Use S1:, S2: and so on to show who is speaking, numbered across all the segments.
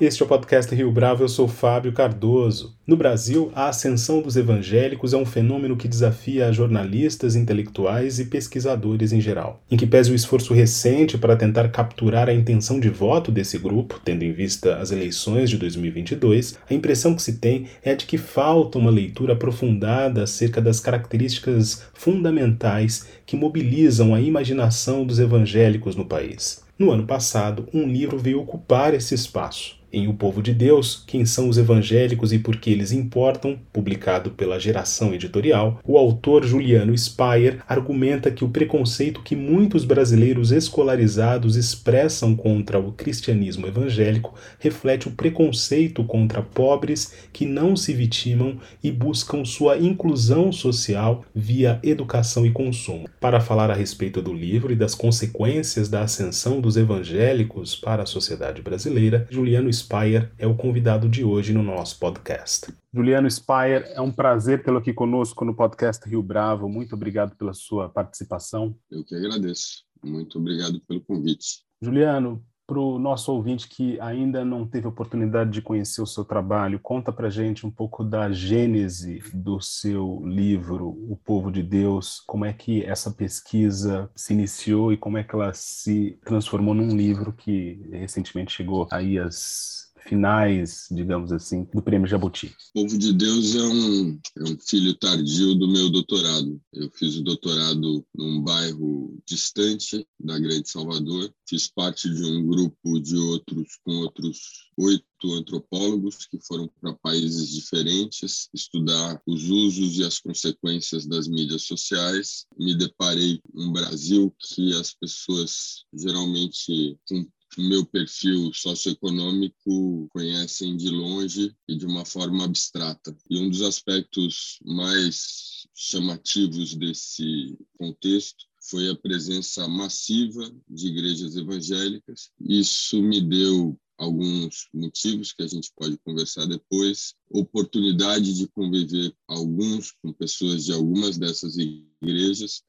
S1: Este é o podcast Rio Bravo, eu sou Fábio Cardoso. No Brasil, a ascensão dos evangélicos é um fenômeno que desafia jornalistas, intelectuais e pesquisadores em geral. Em que pese o esforço recente para tentar capturar a intenção de voto desse grupo, tendo em vista as eleições de 2022, a impressão que se tem é de que falta uma leitura aprofundada acerca das características fundamentais que mobilizam a imaginação dos evangélicos no país. No ano passado, um livro veio ocupar esse espaço. Em O Povo de Deus, Quem são os Evangélicos e por que eles importam, publicado pela Geração Editorial, o autor Juliano Speyer argumenta que o preconceito que muitos brasileiros escolarizados expressam contra o cristianismo evangélico reflete o preconceito contra pobres que não se vitimam e buscam sua inclusão social via educação e consumo. Para falar a respeito do livro e das consequências da ascensão dos evangélicos para a sociedade brasileira, Juliano Speyer é o convidado de hoje no nosso podcast. Juliano Speyer, é um prazer tê-lo aqui conosco no podcast Rio Bravo. Muito obrigado pela sua participação.
S2: Eu que agradeço. Muito obrigado pelo convite.
S1: Juliano, para o nosso ouvinte que ainda não teve oportunidade de conhecer o seu trabalho, conta para gente um pouco da gênese do seu livro, O Povo de Deus, como é que essa pesquisa se iniciou e como é que ela se transformou num livro que recentemente chegou aí às finais, digamos assim, do Prêmio Jabuti?
S2: O Povo de Deus é um, é um filho tardio do meu doutorado. Eu fiz o doutorado num bairro distante da Grande Salvador. Fiz parte de um grupo de outros, com outros oito antropólogos que foram para países diferentes estudar os usos e as consequências das mídias sociais. Me deparei um Brasil que as pessoas geralmente com meu perfil socioeconômico conhecem de longe e de uma forma abstrata. E um dos aspectos mais chamativos desse contexto foi a presença massiva de igrejas evangélicas. Isso me deu alguns motivos que a gente pode conversar depois, oportunidade de conviver alguns com pessoas de algumas dessas igrejas,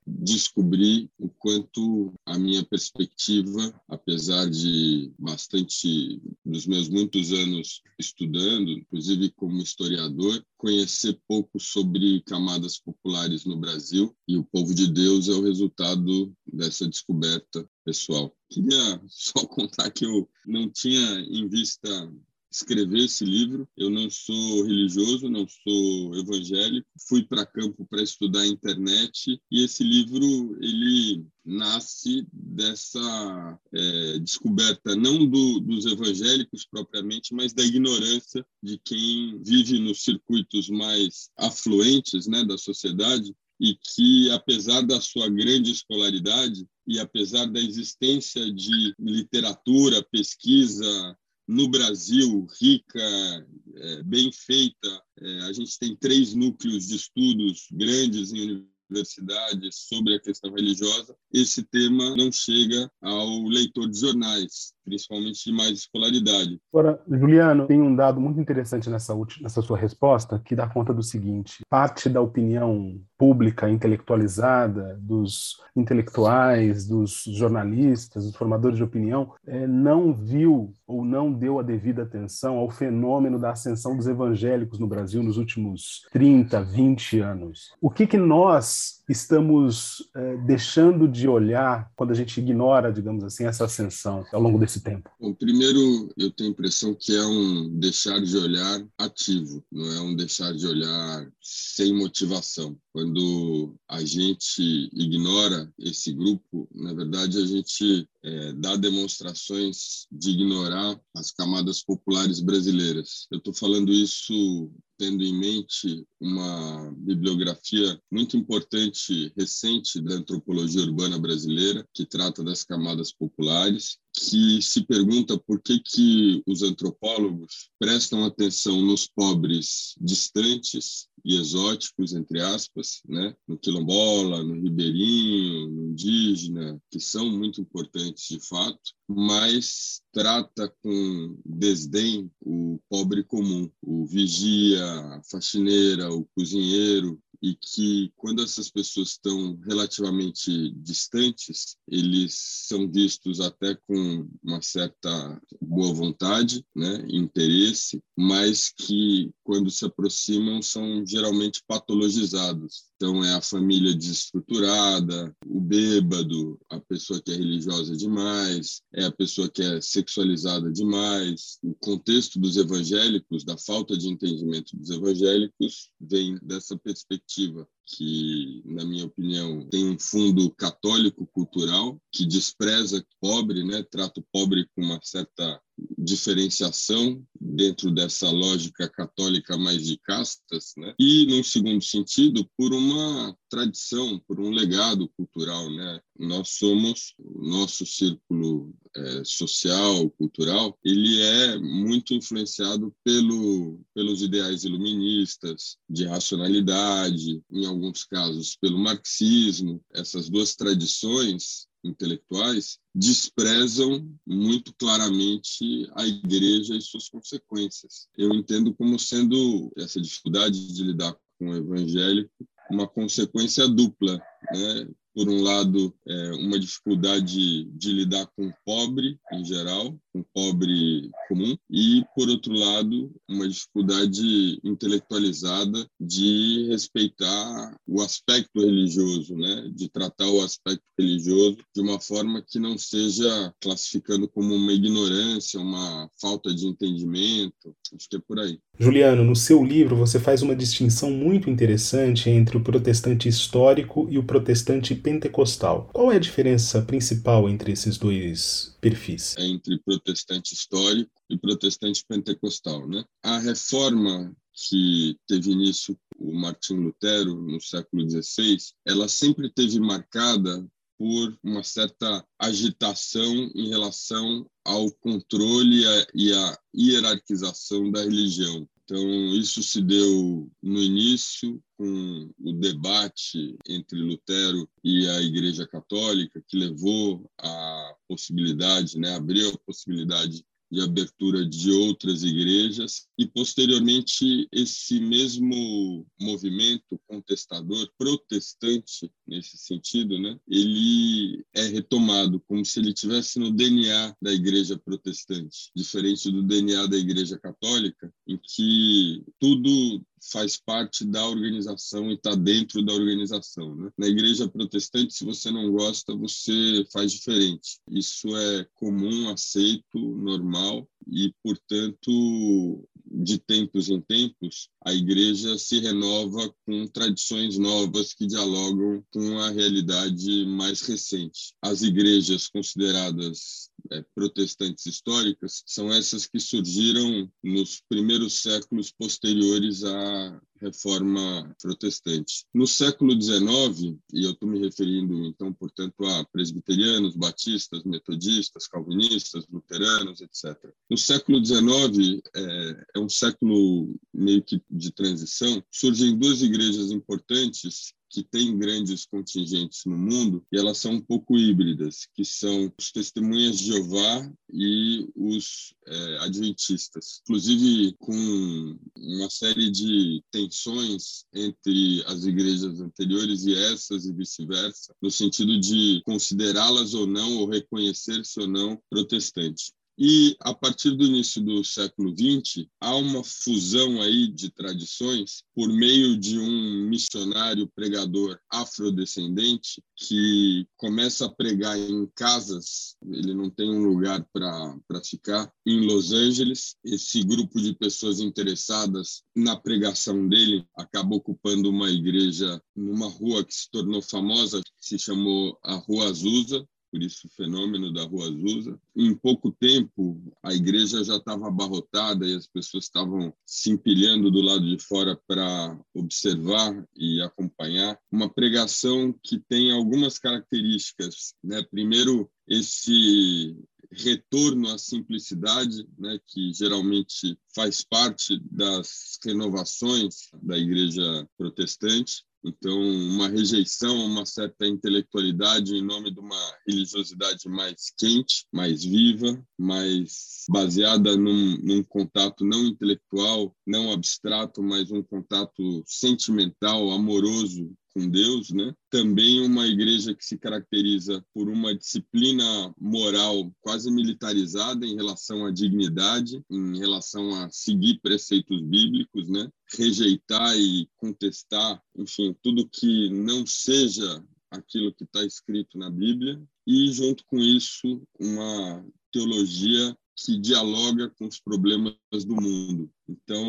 S2: descobri o quanto a minha perspectiva, apesar de bastante dos meus muitos anos estudando, inclusive como historiador, conhecer pouco sobre camadas populares no Brasil e o povo de Deus é o resultado dessa descoberta pessoal. Queria só contar que eu não tinha em vista escrever esse livro. Eu não sou religioso, não sou evangélico. Fui para campo para estudar a internet e esse livro ele nasce dessa é, descoberta não do, dos evangélicos propriamente, mas da ignorância de quem vive nos circuitos mais afluentes, né, da sociedade e que, apesar da sua grande escolaridade e apesar da existência de literatura, pesquisa no Brasil rica, é, bem feita, é, a gente tem três núcleos de estudos grandes em universidades sobre a questão religiosa, esse tema não chega ao leitor de jornais principalmente mais escolaridade.
S1: Agora, Juliano, tem um dado muito interessante nessa, nessa sua resposta que dá conta do seguinte: parte da opinião pública intelectualizada, dos intelectuais, dos jornalistas, dos formadores de opinião, é, não viu ou não deu a devida atenção ao fenômeno da ascensão dos evangélicos no Brasil nos últimos 30, 20 anos. O que, que nós estamos é, deixando de olhar quando a gente ignora, digamos assim, essa ascensão ao longo desse tempo?
S2: Bom, primeiro, eu tenho a impressão que é um deixar de olhar ativo, não é um deixar de olhar sem motivação. Quando a gente ignora esse grupo, na verdade, a gente é, dá demonstrações de ignorar as camadas populares brasileiras. Eu estou falando isso tendo em mente uma bibliografia muito importante recente da antropologia urbana brasileira que trata das camadas populares que se pergunta por que, que os antropólogos prestam atenção nos pobres distantes e exóticos, entre aspas, né? no quilombola, no ribeirinho, no indígena, que são muito importantes de fato, mas trata com desdém o pobre comum, o vigia, a faxineira, o cozinheiro, e que quando essas pessoas estão relativamente distantes, eles são vistos até com uma certa boa vontade, né, interesse, mas que quando se aproximam são geralmente patologizados. Então é a família desestruturada, o bêbado, a pessoa que é religiosa demais, é a pessoa que é sexualizada demais. O contexto dos evangélicos, da falta de entendimento dos evangélicos, vem dessa perspectiva que, na minha opinião, tem um fundo católico cultural que despreza pobre, né, trata o pobre com uma certa diferenciação dentro dessa lógica católica mais de castas, né? E, num segundo sentido, por uma tradição, por um legado cultural, né? Nós somos, o nosso círculo é, social, cultural, ele é muito influenciado pelo, pelos ideais iluministas, de racionalidade, em alguns casos pelo marxismo. Essas duas tradições intelectuais desprezam muito claramente a igreja e suas consequências. Eu entendo como sendo essa dificuldade de lidar com o evangélico uma consequência dupla, né? por um lado, é, uma dificuldade de lidar com o pobre em geral, o pobre comum, e, por outro lado, uma dificuldade intelectualizada de respeitar o aspecto religioso, né? de tratar o aspecto religioso de uma forma que não seja classificando como uma ignorância, uma falta de entendimento. Acho que é por aí.
S1: Juliano, no seu livro você faz uma distinção muito interessante entre o protestante histórico e o protestante pentecostal. Qual é a diferença principal entre esses dois perfis?
S2: É entre protestante histórico e protestante pentecostal, né? A reforma que teve início o Martim Lutero no século XVI, ela sempre teve marcada por uma certa agitação em relação ao controle e a hierarquização da religião. Então, isso se deu no início, com o debate entre Lutero e a Igreja Católica, que levou à possibilidade, né, abriu a possibilidade de abertura de outras igrejas e posteriormente esse mesmo movimento contestador protestante nesse sentido, né, ele é retomado como se ele tivesse no DNA da igreja protestante, diferente do DNA da igreja católica, em que tudo faz parte da organização e está dentro da organização. Né? Na igreja protestante, se você não gosta, você faz diferente. Isso é comum, aceito, normal e, portanto, de tempos em tempos, a igreja se renova com tradições novas que dialogam com a realidade mais recente. As igrejas consideradas é, protestantes históricas são essas que surgiram nos primeiros séculos posteriores à reforma protestante. No século XIX, e eu estou me referindo então, portanto, a presbiterianos, batistas, metodistas, calvinistas, luteranos, etc. No século XIX é, é um século meio que de transição. Surgem duas igrejas importantes que têm grandes contingentes no mundo e elas são um pouco híbridas, que são os testemunhas de Jeová e os é, adventistas, inclusive com uma série de tensões entre as igrejas anteriores e essas e vice-versa, no sentido de considerá-las ou não ou reconhecer-se ou não protestante. E a partir do início do século XX, há uma fusão aí de tradições por meio de um missionário pregador afrodescendente que começa a pregar em casas, ele não tem um lugar para ficar, em Los Angeles. Esse grupo de pessoas interessadas na pregação dele acabou ocupando uma igreja numa rua que se tornou famosa, que se chamou a Rua Azusa, por isso o fenômeno da Rua Azusa. Em pouco tempo, a igreja já estava abarrotada e as pessoas estavam se empilhando do lado de fora para observar e acompanhar uma pregação que tem algumas características. Né? Primeiro, esse retorno à simplicidade, né, que geralmente faz parte das renovações da igreja protestante, Então, uma rejeição, uma certa intelectualidade em nome de uma religiosidade mais quente, mais viva, mais baseada num, num contato não intelectual, não abstrato, mas um contato sentimental, amoroso com Deus, né? Também uma igreja que se caracteriza por uma disciplina moral quase militarizada em relação à dignidade, em relação a seguir preceitos bíblicos, né? Rejeitar e contestar, enfim, tudo que não seja aquilo que está escrito na Bíblia e junto com isso uma teologia que dialoga com os problemas do mundo. Então,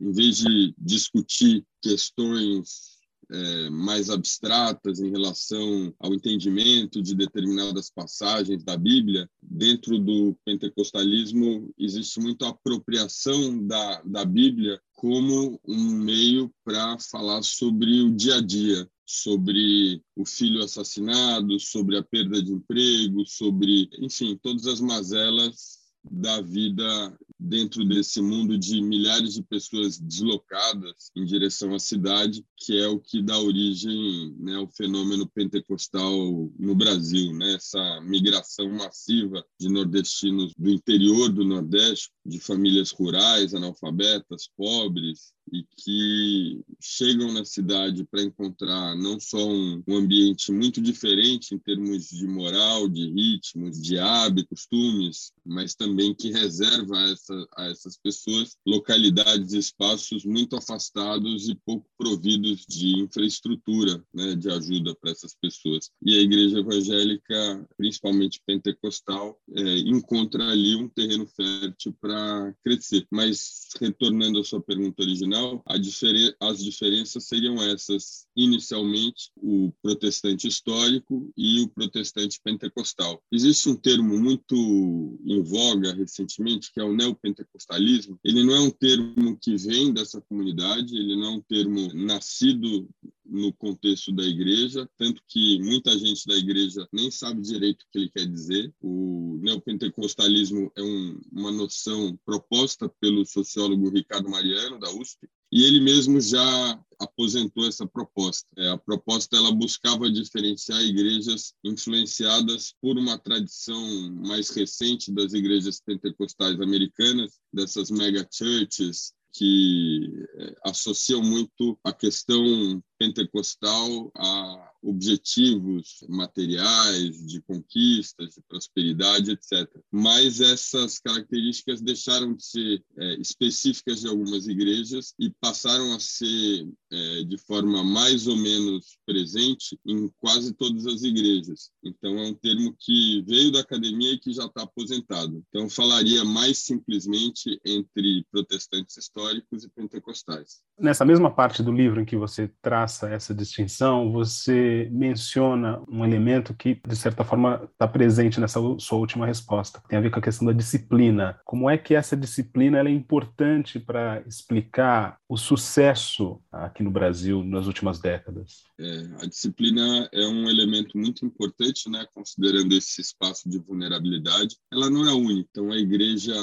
S2: em vez de discutir questões é, mais abstratas em relação ao entendimento de determinadas passagens da Bíblia, dentro do pentecostalismo existe muita apropriação da, da Bíblia como um meio para falar sobre o dia a dia, sobre o filho assassinado, sobre a perda de emprego, sobre, enfim, todas as mazelas da vida dentro desse mundo de milhares de pessoas deslocadas em direção à cidade, que é o que dá origem né, ao fenômeno pentecostal no Brasil, né? essa migração massiva de nordestinos do interior do Nordeste, de famílias rurais, analfabetas, pobres, e que chegam na cidade para encontrar não só um, um, ambiente muito diferente em termos de moral, de ritmos, de hábitos, costumes, mas também que reserva a, essa, a essas pessoas localidades e espaços muito afastados e pouco providos de infraestrutura né, de ajuda para essas pessoas. E a igreja evangélica, principalmente pentecostal, é, encontra ali um terreno fértil para crescer. Mas, retornando à sua pergunta original, diferen as diferenças seriam essas. Inicialmente, o protestante histórico e o protestante pentecostal. Existe um termo muito em voga recentemente, que é o neopentecostalismo. Ele não é um termo que vem dessa comunidade, ele não é um termo nascido no contexto da igreja, tanto que muita gente da igreja nem sabe direito o que ele quer dizer. O neopentecostalismo é um, uma noção proposta pelo sociólogo Ricardo Mariano, da USP, e ele mesmo já aposentou essa proposta. É, a proposta ela buscava diferenciar igrejas influenciadas por uma tradição mais recente das igrejas pentecostais americanas, dessas mega churches que é, associam muito a questão pentecostal a objetivos materiais, de conquistas, de prosperidade, etc. Mas essas características deixaram de ser é, específicas de algumas igrejas e passaram a ser é, de forma mais ou menos presente em quase todas as igrejas. Então, é um termo que veio da academia e que já está aposentado. Então, falaria mais simplesmente entre protestantes históricos e pentecostais.
S1: Nessa mesma parte do livro em que você traça essa distinção, você menciona um elemento que, de certa forma, está presente nessa sua última resposta, tem a ver com a questão da disciplina. Como é que essa disciplina é importante para explicar o sucesso aqui no Brasil nas últimas décadas?
S2: É, a disciplina é um elemento muito importante, né, considerando esse espaço de vulnerabilidade. Ela não é única, então a igreja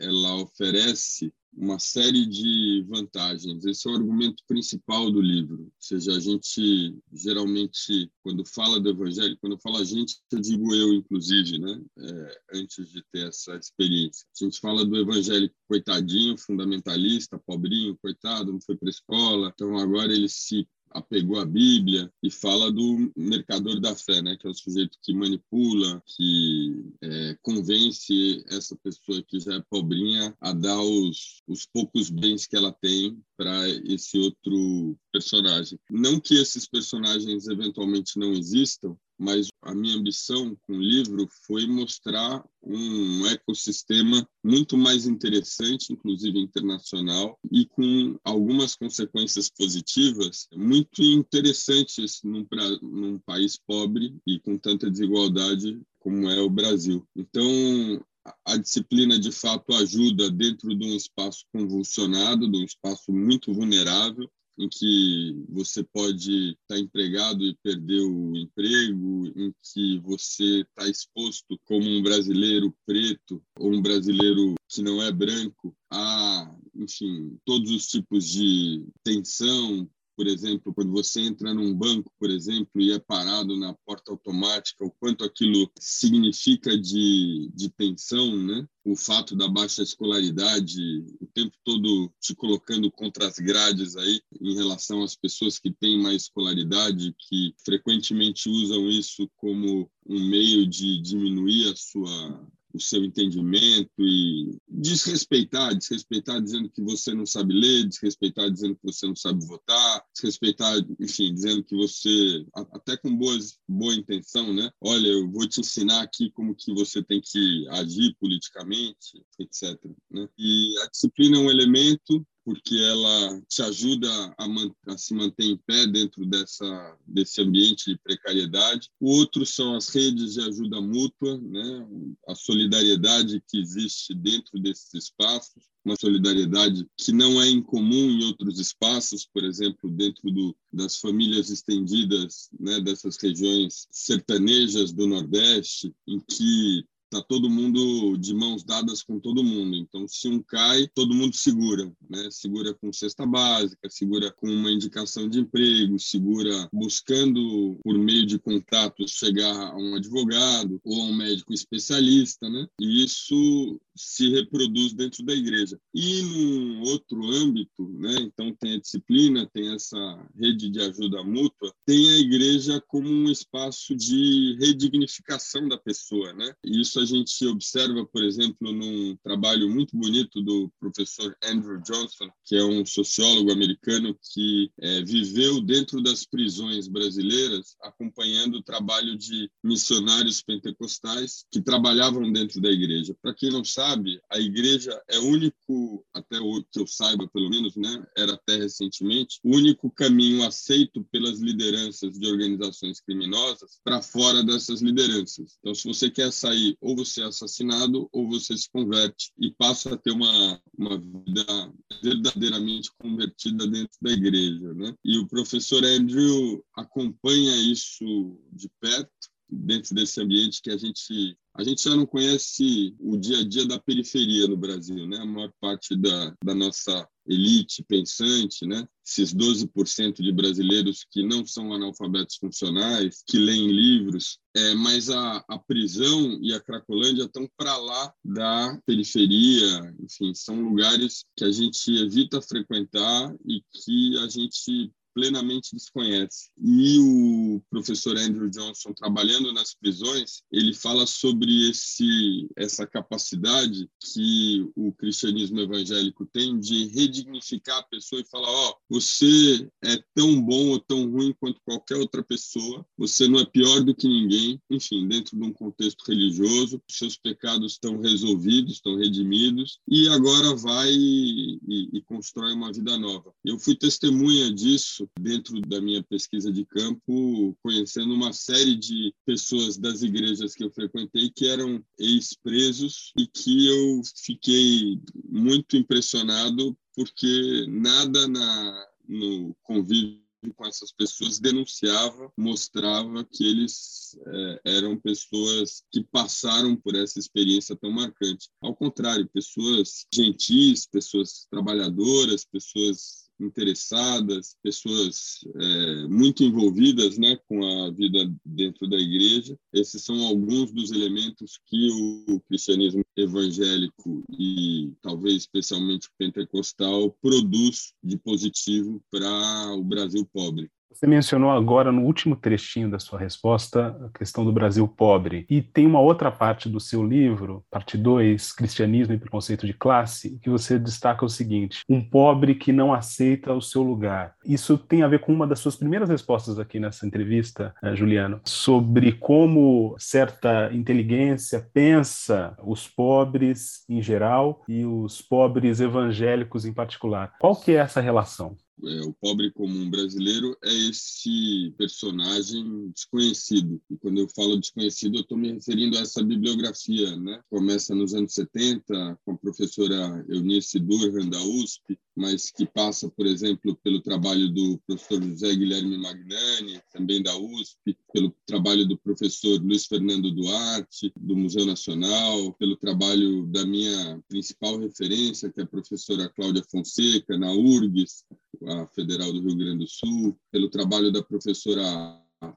S2: ela oferece uma série de vantagens. Esse é o argumento principal do livro. Ou seja, a gente geralmente, quando fala do evangelho, quando fala a gente, eu digo eu, inclusive, né? É, antes de ter essa experiência. A gente fala do evangelho coitadinho, fundamentalista, pobrinho, coitado, não foi para escola, então agora ele se apegou à Bíblia e fala do mercador da fé, né, que é o sujeito que manipula, que é, convence essa pessoa que já é pobrinha a dar os, os poucos bens que ela tem para esse outro personagem. Não que esses personagens eventualmente não existam, mas a minha ambição com o livro foi mostrar um ecossistema muito mais interessante, inclusive internacional, e com algumas consequências positivas muito interessantes num, num país pobre e com tanta desigualdade como é o Brasil. Então, a disciplina de fato ajuda dentro de um espaço convulsionado, de um espaço muito vulnerável, em que você pode estar empregado e perder o emprego, em que você está exposto como um brasileiro preto ou um brasileiro que não é branco a, enfim, todos os tipos de tensão, por exemplo, quando você entra num banco, por exemplo, e é parado na porta automática, o quanto aquilo significa de, de tensão, né? o fato da baixa escolaridade, o tempo todo te colocando contra as grades aí em relação às pessoas que têm mais escolaridade, que frequentemente usam isso como um meio de diminuir a sua o seu entendimento e desrespeitar, desrespeitar dizendo que você não sabe ler, desrespeitar dizendo que você não sabe votar, desrespeitar, enfim, dizendo que você, até com boas, boa intenção, né? Olha, eu vou te ensinar aqui como que você tem que agir politicamente, etc. Né? E a disciplina é um elemento porque ela te ajuda a, a, se manter em pé dentro dessa, desse ambiente de precariedade. O outro são as redes de ajuda mútua, né? a solidariedade que existe dentro desses espaços, uma solidariedade que não é incomum em outros espaços, por exemplo, dentro do, das famílias estendidas né, dessas regiões sertanejas do Nordeste, em que tá todo mundo de mãos dadas com todo mundo. Então, se um cai, todo mundo segura, né? Segura com cesta básica, segura com uma indicação de emprego, segura buscando por meio de contatos chegar a um advogado ou a um médico especialista, né? E isso se reproduz dentro da igreja. E num outro âmbito, né? Então tem a disciplina, tem essa rede de ajuda mútua, tem a igreja como um espaço de redignificação da pessoa, né? E isso a gente observa, por exemplo, num trabalho muito bonito do professor Andrew Johnson, que é um sociólogo americano que é, viveu dentro das prisões brasileiras, acompanhando o trabalho de missionários pentecostais que trabalhavam dentro da igreja. Para quem não sabe, a igreja é o único, até o que eu saiba, pelo menos, né, era até recentemente, o único caminho aceito pelas lideranças de organizações criminosas para fora dessas lideranças. Então, se você quer sair ou você é assassinado ou você se converte e passa a ter uma, uma vida verdadeiramente convertida dentro da igreja. Né? E o professor Andrew acompanha isso de perto dentro desse ambiente que a gente a gente já não conhece o dia a dia da periferia no Brasil, né? A maior parte da, da nossa elite pensante, né? Esses 12% de brasileiros que não são analfabetos funcionais, que leem livros, é, mas a, a prisão e a Cracolândia estão para lá da periferia, enfim, são lugares que a gente evita frequentar e que a gente plenamente desconhece. E o professor Andrew Johnson, trabalhando nas prisões, ele fala sobre esse, essa capacidade que o cristianismo evangélico tem de redignificar a pessoa e falar: ó, oh, você é tão bom ou tão ruim quanto qualquer outra pessoa, você não é pior do que ninguém. Enfim, dentro de um contexto religioso, seus pecados estão resolvidos, estão redimidos, e agora vai e, e, e constrói uma vida nova. Eu fui testemunha disso dentro da minha pesquisa de campo, conhecendo uma série de pessoas das igrejas que eu frequentei que eram ex-presos e que eu fiquei muito impressionado porque nada na, no convívio com essas pessoas denunciava, mostrava que eles é, eram pessoas que passaram por essa experiência tão marcante. Ao contrário, pessoas gentis, pessoas trabalhadoras, pessoas interessadas, pessoas é, muito envolvidas né, com a vida dentro da igreja. Esses são alguns dos elementos que o cristianismo evangélico e talvez especialmente pentecostal produz de positivo para o Brasil pobre.
S1: Você mencionou agora no último trechinho da sua resposta a questão do Brasil pobre. E tem uma outra parte do seu livro, parte 2, Cristianismo e Preconceito de Classe, que você destaca o seguinte: um pobre que não aceita o seu lugar. Isso tem a ver com uma das suas primeiras respostas aqui nessa entrevista, eh, Juliano, sobre como certa inteligência pensa os pobres em geral e os pobres evangélicos em particular. Qual que é essa relação?
S2: É, o pobre comum brasileiro é esse personagem desconhecido. E quando eu falo desconhecido, eu estou me referindo a essa bibliografia, né? Começa nos anos 70 com a professora Eunice Durhan da USP, mas que passa, por exemplo, pelo trabalho do professor José Guilherme Magnani, também da USP, pelo trabalho do professor Luiz Fernando Duarte, do Museu Nacional, pelo trabalho da minha principal referência, que é a professora Cláudia Fonseca, na URGS, a Federal do Rio Grande do Sul, pelo trabalho da professora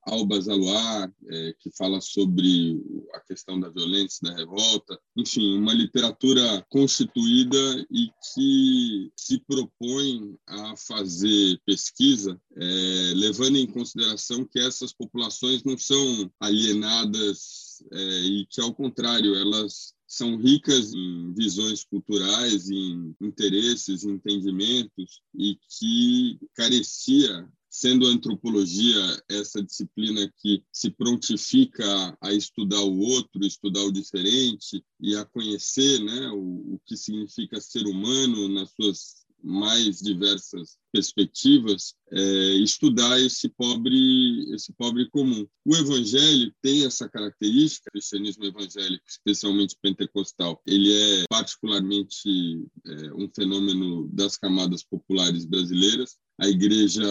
S2: Alba Zaluar, é, que fala sobre a questão da violência, da revolta, enfim, uma literatura constituída e que se propõe a fazer pesquisa, é, levando em consideração que essas populações não são alienadas é, e que, ao contrário, elas são ricas em visões culturais, em interesses, entendimentos e que carecia sendo a antropologia essa disciplina que se prontifica a estudar o outro, estudar o diferente e a conhecer né, o, o que significa ser humano nas suas mais diversas perspectivas, é, estudar esse pobre, esse pobre comum. O evangelho tem essa característica, o cristianismo evangélico, especialmente pentecostal, ele é particularmente é, um fenômeno das camadas populares brasileiras, a Igreja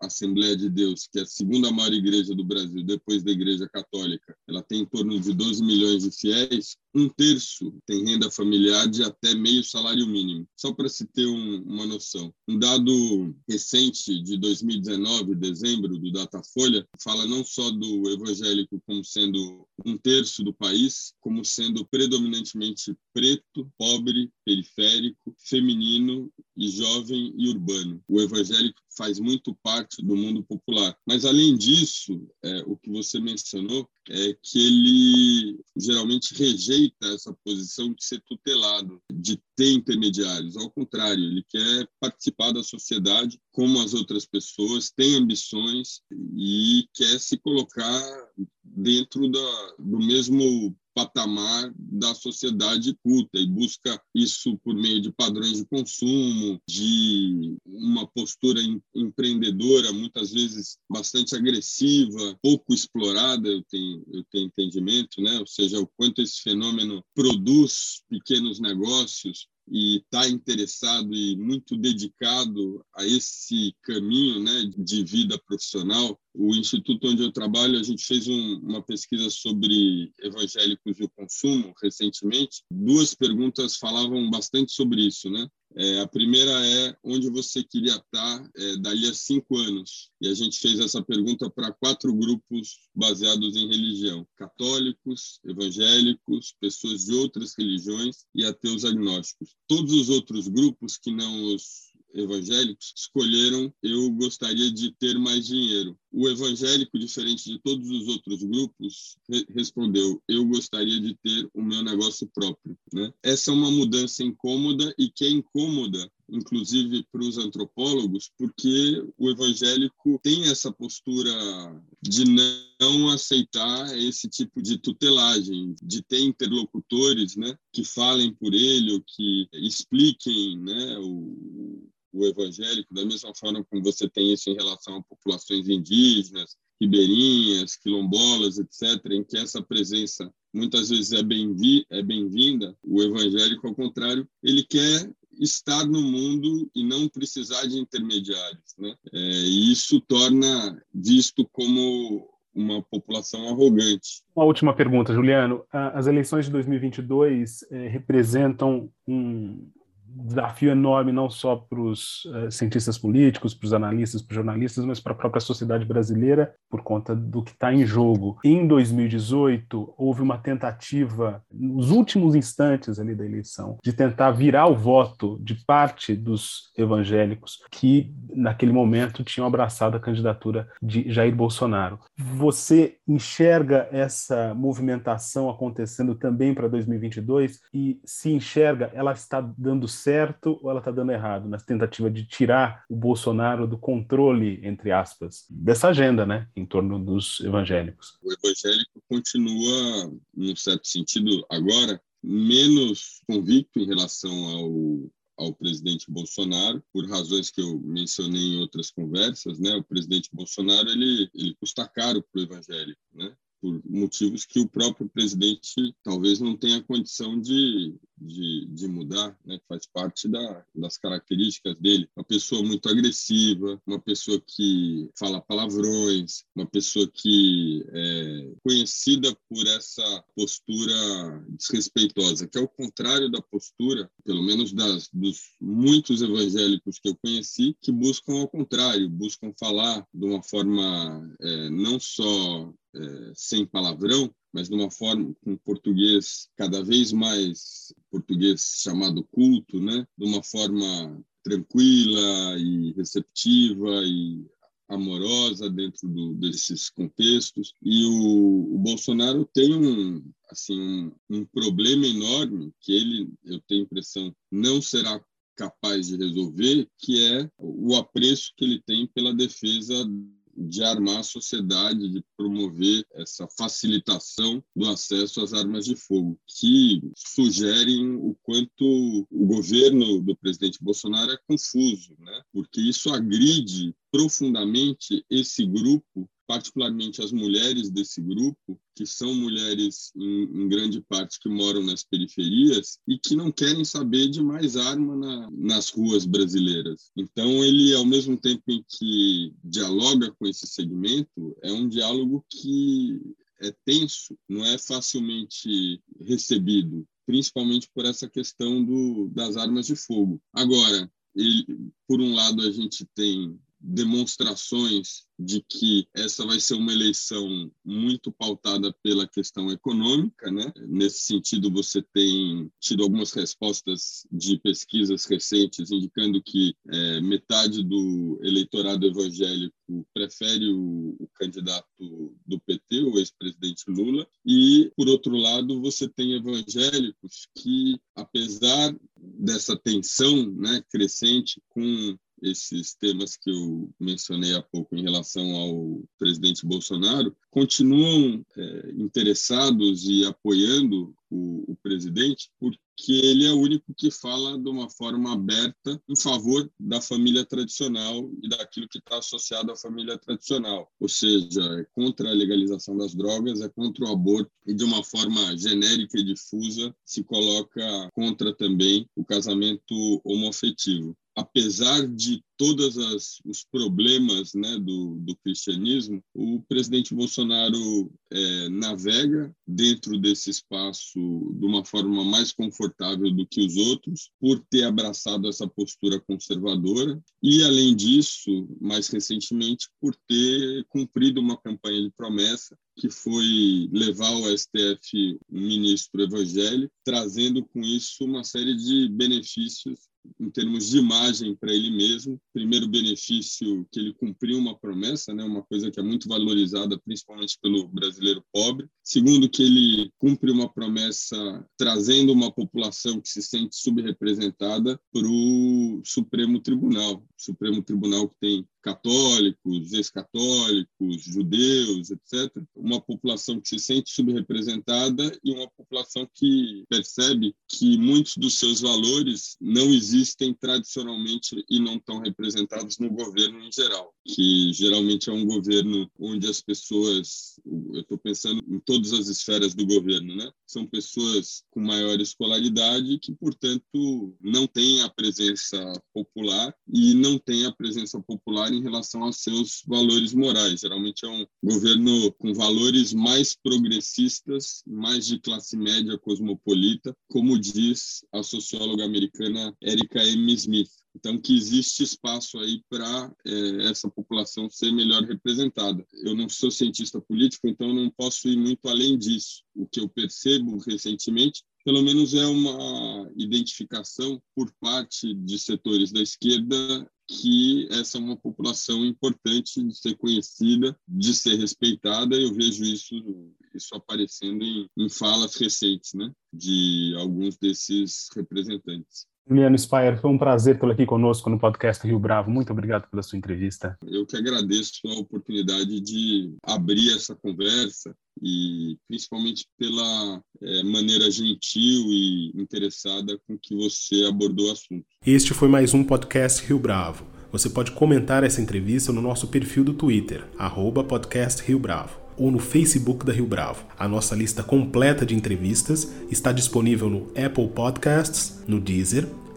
S2: Assembleia de Deus, que é a segunda maior igreja do Brasil, depois da Igreja Católica, ela tem em torno de 12 milhões de fiéis, um terço tem renda familiar de até meio salário mínimo. Só para se ter um, uma noção. Um dado recente de 2019, dezembro, do Datafolha, fala não só do evangélico como sendo um terço do país, como sendo predominantemente preto, pobre, periférico, feminino e jovem e urbano. O evangélico faz muito parte do mundo popular. Mas, além disso, é, o que você mencionou é que ele geralmente rejeita essa posição de ser tutelado, de ter intermediários. Ao contrário, ele quer participar da sociedade como as outras pessoas, tem ambições e quer se colocar dentro da, do mesmo patamar da sociedade culta e busca isso por meio de padrões de consumo, de uma postura empreendedora, muitas vezes bastante agressiva, pouco explorada, eu tenho, eu tenho entendimento, né? ou seja, o quanto esse fenômeno produz pequenos negócios e está interessado e muito dedicado a esse caminho né, de vida profissional. O instituto onde eu trabalho, a gente fez um, uma pesquisa sobre evangélicos e o consumo recentemente. Duas perguntas falavam bastante sobre isso, né? É, a primeira é onde você queria estar é, dali a cinco anos. E a gente fez essa pergunta para quatro grupos baseados em religião: católicos, evangélicos, pessoas de outras religiões e ateus agnósticos. Todos os outros grupos que não os evangélicos escolheram eu gostaria de ter mais dinheiro. O evangélico, diferente de todos os outros grupos, re respondeu eu gostaria de ter o meu negócio próprio. Né? Essa é uma mudança incômoda e que é incômoda inclusive para os antropólogos, porque o evangélico tem essa postura de não aceitar esse tipo de tutelagem, de ter interlocutores né, que falem por ele, ou que expliquem né, o, o evangélico, da mesma forma como você tem isso em relação a populações indígenas, ribeirinhas, quilombolas, etc., em que essa presença muitas vezes é bem-vinda, é bem o evangélico, ao contrário, ele quer estar no mundo e não precisar de intermediários. Né? É, e isso torna visto como uma população arrogante.
S1: Uma última pergunta, Juliano. As eleições de 2022 eh, representam um, desafio enorme não só para os uh, cientistas políticos, para os analistas, para os jornalistas, mas para a própria sociedade brasileira por conta do que está em jogo. Em 2018 houve uma tentativa nos últimos instantes ali da eleição de tentar virar o voto de parte dos evangélicos que naquele momento tinham abraçado a candidatura de Jair Bolsonaro. Você enxerga essa movimentação acontecendo também para 2022 e se enxerga, ela está dando certo ou ela está dando errado na tentativa de tirar o Bolsonaro do controle, entre aspas, dessa agenda, né, em torno dos evangélicos?
S2: O evangélico continua, num certo sentido, agora menos convicto em relação ao ao presidente Bolsonaro por razões que eu mencionei em outras conversas, né? O presidente Bolsonaro ele ele custa caro para o evangélico, né? por motivos que o próprio presidente talvez não tenha condição de, de, de mudar, né? faz parte da, das características dele. Uma pessoa muito agressiva, uma pessoa que fala palavrões, uma pessoa que é conhecida por essa postura desrespeitosa, que é o contrário da postura, pelo menos das, dos muitos evangélicos que eu conheci, que buscam ao contrário, buscam falar de uma forma é, não só é, sem palavrão, mas de uma forma com português cada vez mais português chamado culto, né? De uma forma tranquila e receptiva e amorosa dentro do, desses contextos e o, o, Bolsonaro tem um assim um, um problema enorme que ele eu tenho a impressão não será capaz de resolver que é o apreço que ele tem pela defesa de armar a sociedade, de promover essa facilitação do acesso às armas de fogo, que sugerem o quanto o governo do presidente Bolsonaro é confuso, né? porque isso agride profundamente esse grupo particularmente as mulheres desse grupo, que são mulheres em, em, grande parte que moram nas periferias e que não querem saber de mais arma na, nas ruas brasileiras. Então, ele, ao mesmo tempo em que dialoga com esse segmento, é um diálogo que é tenso, não é facilmente recebido, principalmente por essa questão do, das armas de fogo. Agora, ele, por um lado, a gente tem demonstrações de que essa vai ser uma eleição muito pautada pela questão econômica, né? Nesse sentido, você tem tido algumas respostas de pesquisas recentes indicando que é, metade do eleitorado evangélico prefere o, o candidato do PT, o ex-presidente Lula, e por outro lado, você tem evangélicos que, apesar dessa tensão, né, crescente com esses temas que eu mencionei há pouco em relação ao presidente Bolsonaro, continuam é, interessados e apoiando o, o, presidente, porque ele é o único que fala de uma forma aberta em favor da família tradicional e daquilo que está associado à família tradicional, ou seja, é contra a legalização das drogas, é contra o aborto e de uma forma genérica e difusa se coloca contra também o casamento homoafetivo apesar de todos os problemas né, do, do, cristianismo, o presidente Bolsonaro é, navega dentro desse espaço de uma forma mais confortável do que os outros, por ter abraçado essa postura conservadora e, além disso, mais recentemente, por ter cumprido uma campanha de promessa que foi levar ao STF um ministro evangélico, trazendo com isso uma série de benefícios em termos de imagem para ele mesmo. Primeiro benefício que ele cumpriu uma promessa, né, uma coisa que é muito valorizada principalmente pelo brasileiro pobre. Segundo que ele cumpre uma promessa trazendo uma população que se sente subrepresentada para o Supremo Tribunal. Supremo Tribunal que tem católicos, ex-católicos, judeus, etc. Uma população que se sente subrepresentada e uma população que percebe que muitos dos seus valores não existem tradicionalmente e não estão representados no governo em geral, que geralmente é um governo onde as pessoas, eu estou pensando em todas as esferas do governo, né? São pessoas com maior escolaridade que, portanto, não têm a presença popular e não têm a presença popular em relação aos seus valores morais. Geralmente é um governo com valores mais progressistas, mais de classe média cosmopolita, como diz a socióloga americana Erika M. Smith. Então, que existe espaço aí para é, essa população ser melhor representada. Eu não sou cientista político, então não posso ir muito além disso. O que eu percebo recentemente pelo menos é uma identificação por parte de setores da esquerda que essa é uma população importante de ser conhecida, de ser respeitada. Eu vejo isso, isso aparecendo em, em falas recentes, né, de alguns desses representantes.
S1: Juliano Spire, foi um prazer tê-lo aqui conosco no podcast Rio Bravo. Muito obrigado pela sua entrevista.
S2: Eu que agradeço a oportunidade de abrir essa conversa e principalmente pela é, maneira gentil e interessada com que você abordou o assunto.
S1: Este foi mais um podcast Rio Bravo. Você pode comentar essa entrevista no nosso perfil do Twitter, arroba podcast Rio Bravo. ou no Facebook da Rio Bravo. A nossa lista completa de entrevistas está disponível no Apple Podcasts, no Deezer,